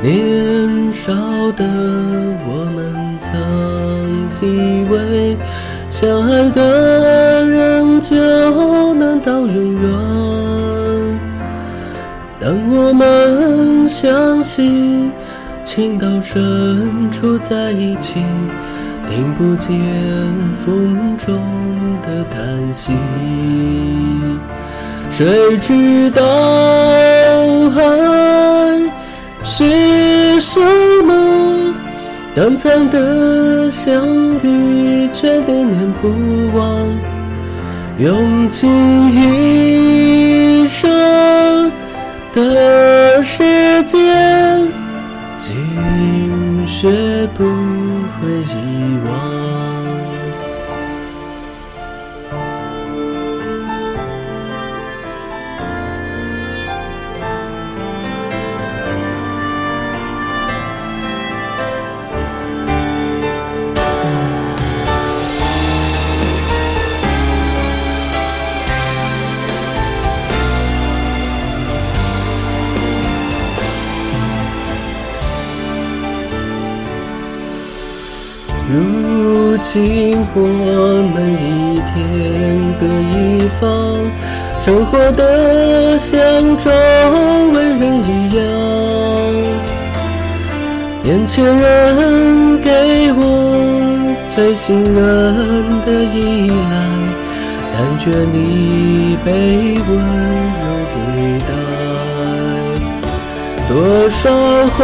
年少的我们曾以为，相爱的人就能到永远。当我们相信情到深处在一起，听不见风中的叹息。谁知道爱？是什么？短暂的相遇，却念念不忘，用尽一生的时间，竟学不如今我们一天各一方，生活的像周围人一样。眼前人给我最信任的依赖，但愿你被温柔对待。多少恍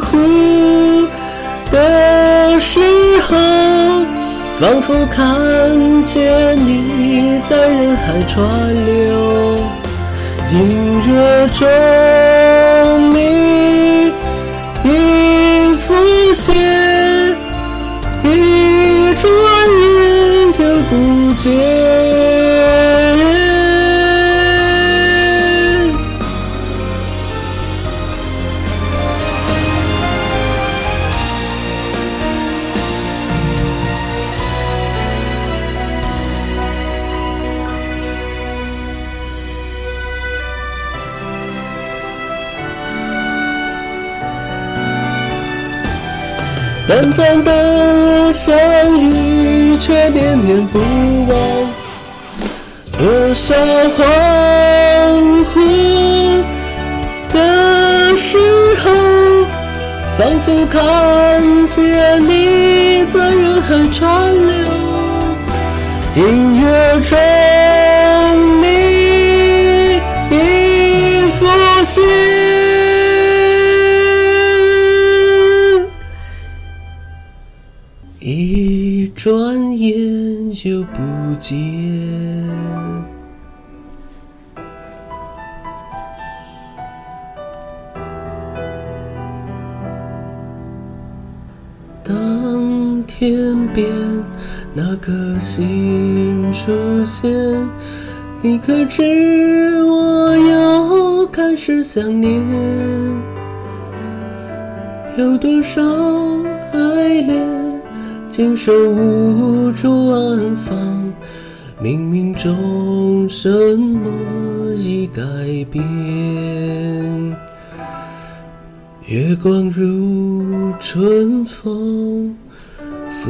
惚仿佛看见你在人海川流，隐约中你已浮现，一转眼又不见。短暂的相遇，却念念不忘。多少恍惚的时候，仿佛看见你在人海川流。音乐中，转眼就不见。当天边那颗星出现，你可知我又开始想念？有多少？心生无处安放，冥冥中什么已改变？月光如春风拂。